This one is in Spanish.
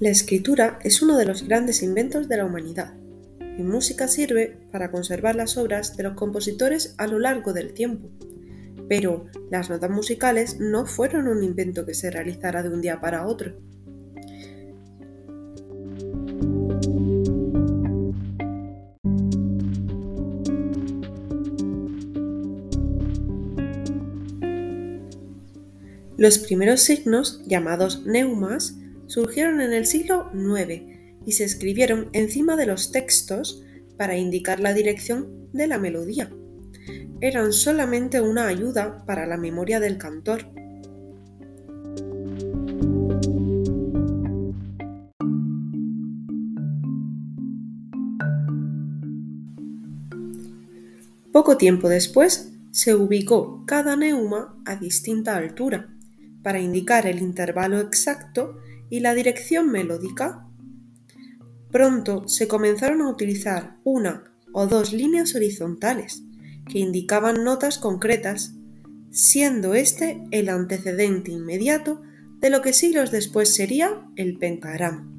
La escritura es uno de los grandes inventos de la humanidad. En música sirve para conservar las obras de los compositores a lo largo del tiempo. Pero las notas musicales no fueron un invento que se realizara de un día para otro. Los primeros signos, llamados neumas, surgieron en el siglo IX y se escribieron encima de los textos para indicar la dirección de la melodía. Eran solamente una ayuda para la memoria del cantor. Poco tiempo después se ubicó cada neuma a distinta altura para indicar el intervalo exacto y la dirección melódica. Pronto se comenzaron a utilizar una o dos líneas horizontales que indicaban notas concretas, siendo este el antecedente inmediato de lo que siglos después sería el pentagrama.